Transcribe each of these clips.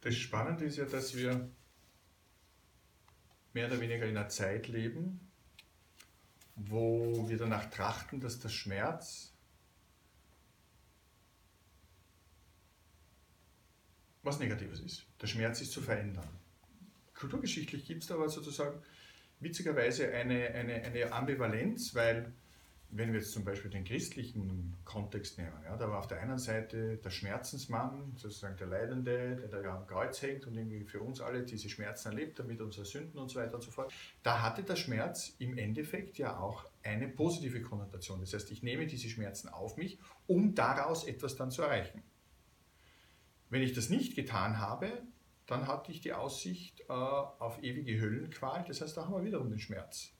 Das Spannende ist ja, dass wir mehr oder weniger in einer Zeit leben, wo wir danach trachten, dass der Schmerz was Negatives ist. Der Schmerz ist zu verändern. Kulturgeschichtlich gibt es aber sozusagen witzigerweise eine, eine, eine Ambivalenz, weil wenn wir jetzt zum Beispiel den christlichen Kontext nehmen, ja, da war auf der einen Seite der Schmerzensmann, sozusagen der Leidende, der da am Kreuz hängt und irgendwie für uns alle diese Schmerzen erlebt, damit unsere Sünden und so weiter und so fort. Da hatte der Schmerz im Endeffekt ja auch eine positive Konnotation. Das heißt, ich nehme diese Schmerzen auf mich, um daraus etwas dann zu erreichen. Wenn ich das nicht getan habe, dann hatte ich die Aussicht äh, auf ewige Höllenqual. Das heißt, da haben wir wiederum den Schmerz.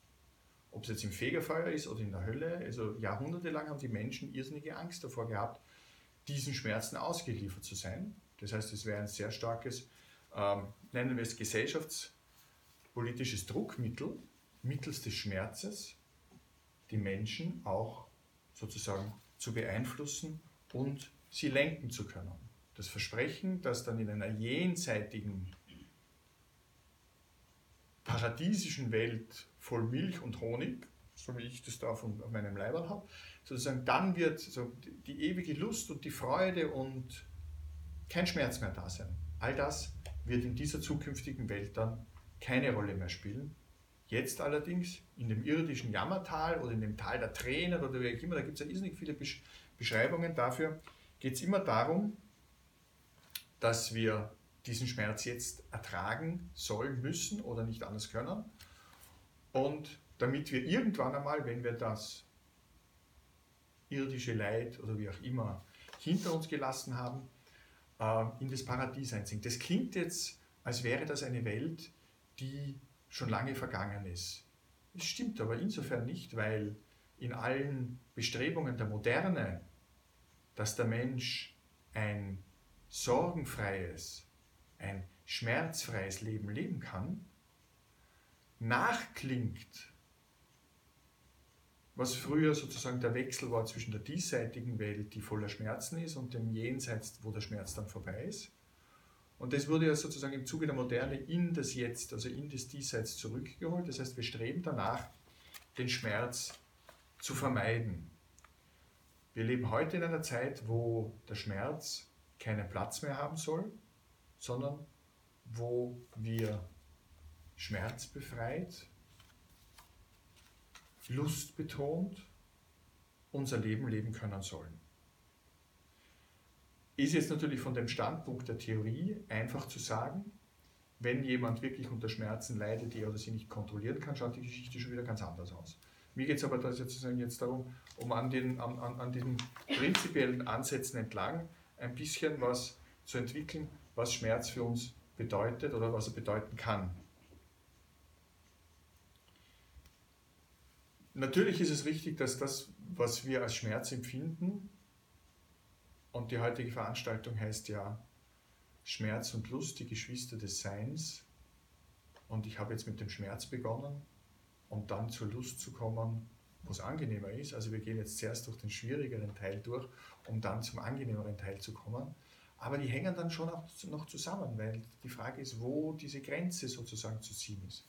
Ob es jetzt im Fegefeuer ist oder in der Hölle, also jahrhundertelang haben die Menschen irrsinnige Angst davor gehabt, diesen Schmerzen ausgeliefert zu sein. Das heißt, es wäre ein sehr starkes, ähm, nennen wir es gesellschaftspolitisches Druckmittel, mittels des Schmerzes die Menschen auch sozusagen zu beeinflussen und sie lenken zu können. Das Versprechen, dass dann in einer jenseitigen paradiesischen Welt voll Milch und Honig, so wie ich das da auf, auf meinem Leiber habe, sozusagen dann wird so die ewige Lust und die Freude und kein Schmerz mehr da sein. All das wird in dieser zukünftigen Welt dann keine Rolle mehr spielen. Jetzt allerdings in dem irdischen Jammertal oder in dem Tal der Tränen oder wie auch immer, da gibt es ja irrsinnig viele Beschreibungen dafür, geht es immer darum, dass wir diesen Schmerz jetzt ertragen sollen, müssen oder nicht anders können. Und damit wir irgendwann einmal, wenn wir das irdische Leid oder wie auch immer hinter uns gelassen haben, äh, in das Paradies einziehen. Das klingt jetzt, als wäre das eine Welt, die schon lange vergangen ist. Das stimmt aber insofern nicht, weil in allen Bestrebungen der Moderne, dass der Mensch ein sorgenfreies, ein schmerzfreies Leben leben kann, nachklingt, was früher sozusagen der Wechsel war zwischen der diesseitigen Welt, die voller Schmerzen ist, und dem Jenseits, wo der Schmerz dann vorbei ist. Und das wurde ja sozusagen im Zuge der Moderne in das Jetzt, also in das Diesseits zurückgeholt. Das heißt, wir streben danach, den Schmerz zu vermeiden. Wir leben heute in einer Zeit, wo der Schmerz keinen Platz mehr haben soll, sondern wo wir schmerzbefreit, lustbetont unser Leben leben können sollen. Ist jetzt natürlich von dem Standpunkt der Theorie einfach zu sagen, wenn jemand wirklich unter Schmerzen leidet, die er oder sie nicht kontrollieren kann, schaut die Geschichte schon wieder ganz anders aus. Mir geht es aber sozusagen jetzt darum, um an den, an, an den prinzipiellen Ansätzen entlang ein bisschen was zu entwickeln, was Schmerz für uns bedeutet oder was er bedeuten kann. Natürlich ist es richtig, dass das, was wir als Schmerz empfinden, und die heutige Veranstaltung heißt ja Schmerz und Lust, die Geschwister des Seins. Und ich habe jetzt mit dem Schmerz begonnen, um dann zur Lust zu kommen, wo es angenehmer ist. Also wir gehen jetzt zuerst durch den schwierigeren Teil durch, um dann zum angenehmeren Teil zu kommen. Aber die hängen dann schon auch noch zusammen, weil die Frage ist, wo diese Grenze sozusagen zu ziehen ist.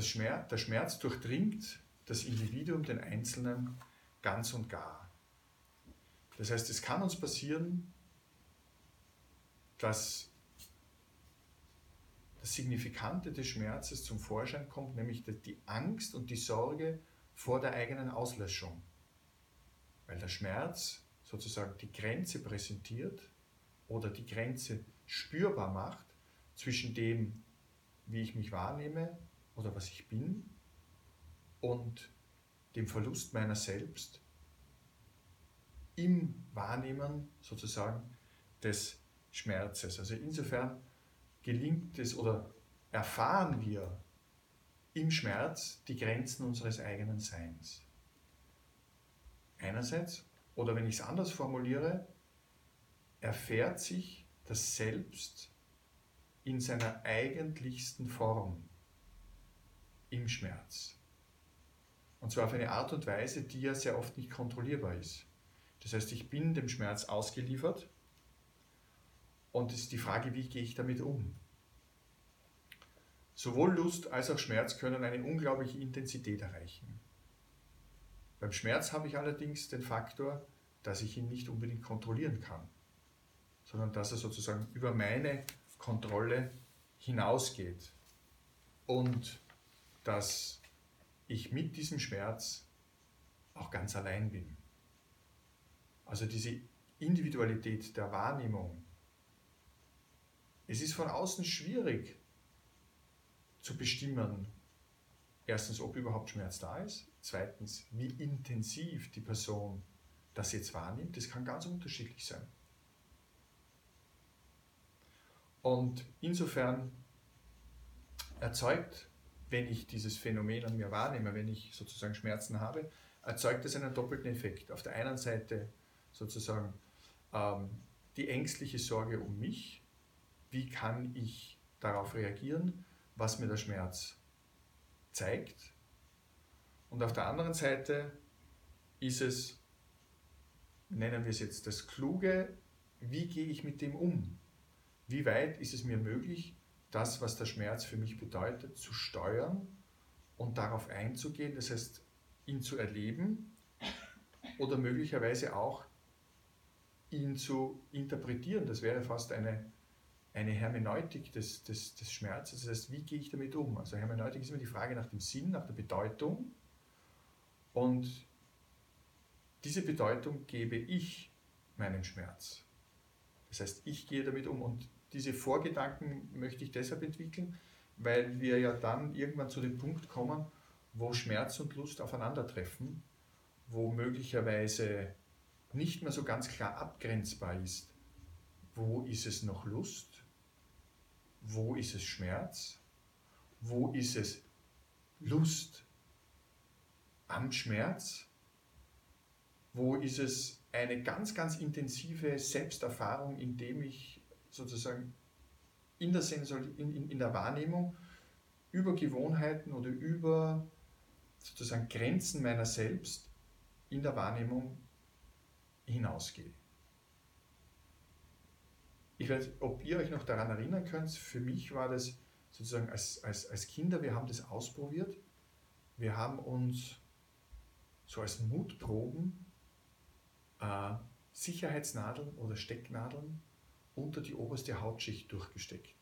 Schmerz, der Schmerz durchdringt das Individuum, den Einzelnen, ganz und gar. Das heißt, es kann uns passieren, dass das Signifikante des Schmerzes zum Vorschein kommt, nämlich die Angst und die Sorge vor der eigenen Auslöschung. Weil der Schmerz sozusagen die Grenze präsentiert oder die Grenze spürbar macht zwischen dem, wie ich mich wahrnehme oder was ich bin und dem Verlust meiner selbst im Wahrnehmen sozusagen des Schmerzes. Also insofern gelingt es oder erfahren wir im Schmerz die Grenzen unseres eigenen Seins. Einerseits oder wenn ich es anders formuliere, erfährt sich das Selbst in seiner eigentlichsten Form im Schmerz. Und zwar auf eine Art und Weise, die ja sehr oft nicht kontrollierbar ist. Das heißt, ich bin dem Schmerz ausgeliefert Und es ist die Frage, wie gehe ich damit um? Sowohl Lust als auch Schmerz können eine unglaubliche Intensität erreichen. Beim Schmerz habe ich allerdings den Faktor, dass ich ihn nicht unbedingt kontrollieren kann, sondern dass er sozusagen über meine Kontrolle hinausgeht und dass ich mit diesem Schmerz auch ganz allein bin. Also diese Individualität der Wahrnehmung. Es ist von außen schwierig zu bestimmen, erstens, ob überhaupt Schmerz da ist, zweitens, wie intensiv die Person das jetzt wahrnimmt. Das kann ganz unterschiedlich sein. Und insofern erzeugt, wenn ich dieses Phänomen an mir wahrnehme, wenn ich sozusagen Schmerzen habe, erzeugt es einen doppelten Effekt. Auf der einen Seite sozusagen ähm, die ängstliche Sorge um mich, wie kann ich darauf reagieren, was mir der Schmerz zeigt. Und auf der anderen Seite ist es, nennen wir es jetzt das Kluge, wie gehe ich mit dem um? Wie weit ist es mir möglich, das, was der Schmerz für mich bedeutet, zu steuern und darauf einzugehen, das heißt, ihn zu erleben oder möglicherweise auch ihn zu interpretieren. Das wäre fast eine, eine Hermeneutik des, des, des Schmerzes. Das heißt, wie gehe ich damit um? Also Hermeneutik ist immer die Frage nach dem Sinn, nach der Bedeutung. Und diese Bedeutung gebe ich meinem Schmerz. Das heißt, ich gehe damit um und diese Vorgedanken möchte ich deshalb entwickeln, weil wir ja dann irgendwann zu dem Punkt kommen, wo Schmerz und Lust aufeinandertreffen, wo möglicherweise nicht mehr so ganz klar abgrenzbar ist, wo ist es noch Lust, wo ist es Schmerz, wo ist es Lust am Schmerz, wo ist es eine ganz, ganz intensive Selbsterfahrung, indem ich sozusagen in der, Sensor, in, in, in der Wahrnehmung über Gewohnheiten oder über sozusagen Grenzen meiner selbst in der Wahrnehmung hinausgehe. Ich weiß, ob ihr euch noch daran erinnern könnt, für mich war das sozusagen als, als, als Kinder, wir haben das ausprobiert. Wir haben uns so als Mutproben äh, Sicherheitsnadeln oder Stecknadeln unter die oberste Hautschicht durchgesteckt.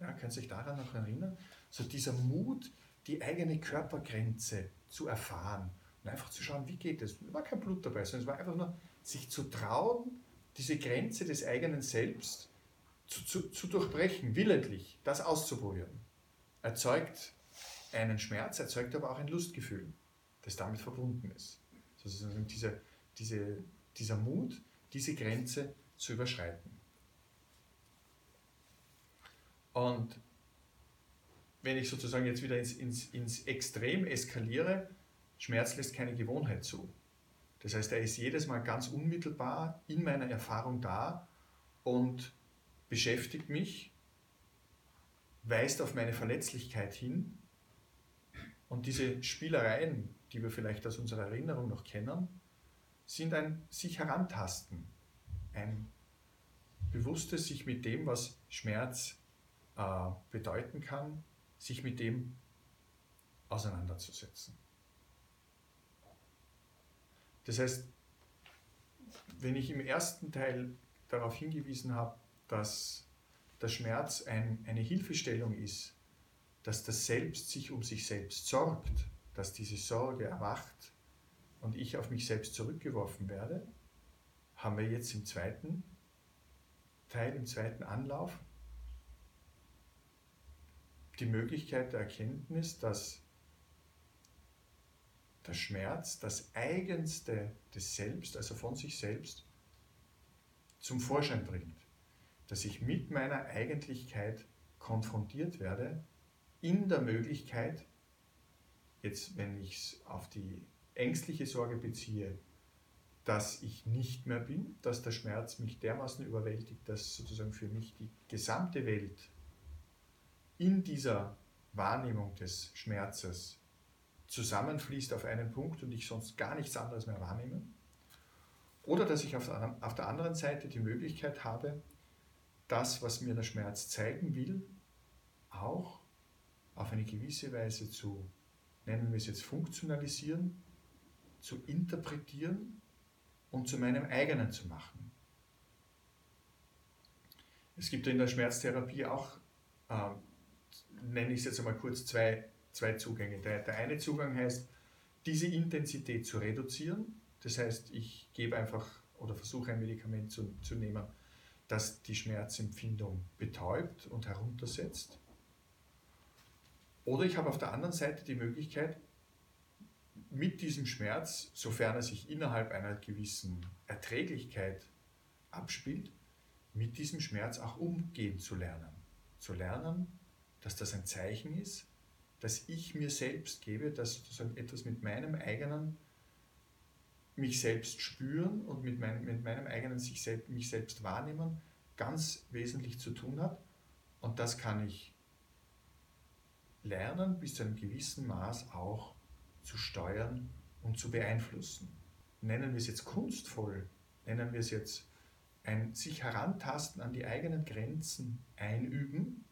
Ja, könnt ihr euch daran noch erinnern? So dieser Mut, die eigene Körpergrenze zu erfahren und einfach zu schauen, wie geht es. Es war kein Blut dabei, sondern es war einfach nur, sich zu trauen, diese Grenze des eigenen Selbst zu, zu, zu durchbrechen, willentlich, das auszuprobieren. Erzeugt einen Schmerz, erzeugt aber auch ein Lustgefühl, das damit verbunden ist. Sozusagen diese, diese, dieser Mut, diese Grenze zu überschreiten. Und wenn ich sozusagen jetzt wieder ins, ins, ins Extrem eskaliere, Schmerz lässt keine Gewohnheit zu. Das heißt, er ist jedes Mal ganz unmittelbar in meiner Erfahrung da und beschäftigt mich, weist auf meine Verletzlichkeit hin. Und diese Spielereien, die wir vielleicht aus unserer Erinnerung noch kennen, sind ein sich herantasten, ein bewusstes sich mit dem, was Schmerz äh, bedeuten kann, sich mit dem auseinanderzusetzen. Das heißt, wenn ich im ersten Teil darauf hingewiesen habe, dass der Schmerz ein, eine Hilfestellung ist, dass das Selbst sich um sich selbst sorgt, dass diese Sorge erwacht und ich auf mich selbst zurückgeworfen werde, haben wir jetzt im zweiten Teil, im zweiten Anlauf die Möglichkeit der Erkenntnis, dass der Schmerz das Eigenste des Selbst, also von sich selbst, zum Vorschein bringt. Dass ich mit meiner Eigentlichkeit konfrontiert werde, in der Möglichkeit, jetzt wenn ich es auf die ängstliche Sorge beziehe, dass ich nicht mehr bin, dass der Schmerz mich dermaßen überwältigt, dass sozusagen für mich die gesamte Welt in dieser Wahrnehmung des Schmerzes zusammenfließt auf einen Punkt und ich sonst gar nichts anderes mehr wahrnehme. Oder dass ich auf der, anderen Seite die Möglichkeit habe, das, was mir der Schmerz zeigen will, auch auf eine gewisse Weise zu, nennen wir es jetzt, funktionalisieren, zu interpretieren und zu meinem eigenen zu machen. Es gibt in der Schmerztherapie auch, äh, nenne ich es jetzt einmal kurz, zwei, zwei Zugänge. Der, der eine Zugang heißt, diese Intensität zu reduzieren. Das heißt, ich gebe einfach oder versuche ein Medikament zu, zu nehmen, das die Schmerzempfindung betäubt und heruntersetzt. Oder ich habe auf der anderen Seite die Möglichkeit, mit diesem Schmerz, sofern er sich innerhalb einer gewissen Erträglichkeit abspielt, mit diesem Schmerz auch umgehen zu lernen. Zu lernen, dass das ein Zeichen ist, dass ich mir selbst gebe, dass sozusagen etwas mit meinem eigenen mich selbst spüren und mit meinem, mit meinem eigenen sich selbst, mich selbst wahrnehmen ganz wesentlich zu tun hat. Und das kann ich lernen, bis zu einem gewissen Maß auch zu steuern und zu beeinflussen. Nennen wir es jetzt kunstvoll, nennen wir es jetzt ein sich herantasten an die eigenen Grenzen einüben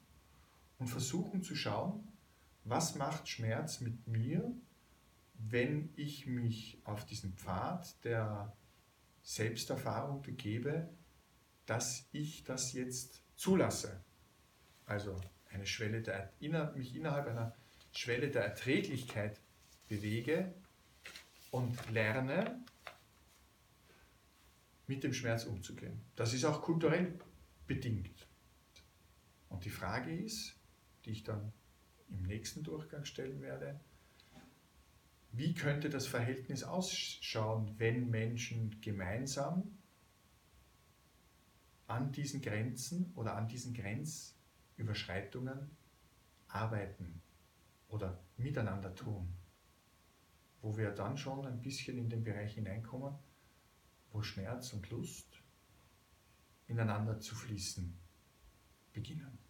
und versuchen zu schauen, was macht Schmerz mit mir, wenn ich mich auf diesen Pfad der Selbsterfahrung begebe, dass ich das jetzt zulasse. Also eine Schwelle der, mich innerhalb einer Schwelle der Erträglichkeit bewege und lerne, mit dem Schmerz umzugehen. Das ist auch kulturell bedingt. Und die Frage ist, die ich dann im nächsten Durchgang stellen werde, wie könnte das Verhältnis ausschauen, wenn Menschen gemeinsam an diesen Grenzen oder an diesen Grenzüberschreitungen arbeiten oder miteinander tun, wo wir dann schon ein bisschen in den Bereich hineinkommen, wo Schmerz und Lust ineinander zu fließen beginnen.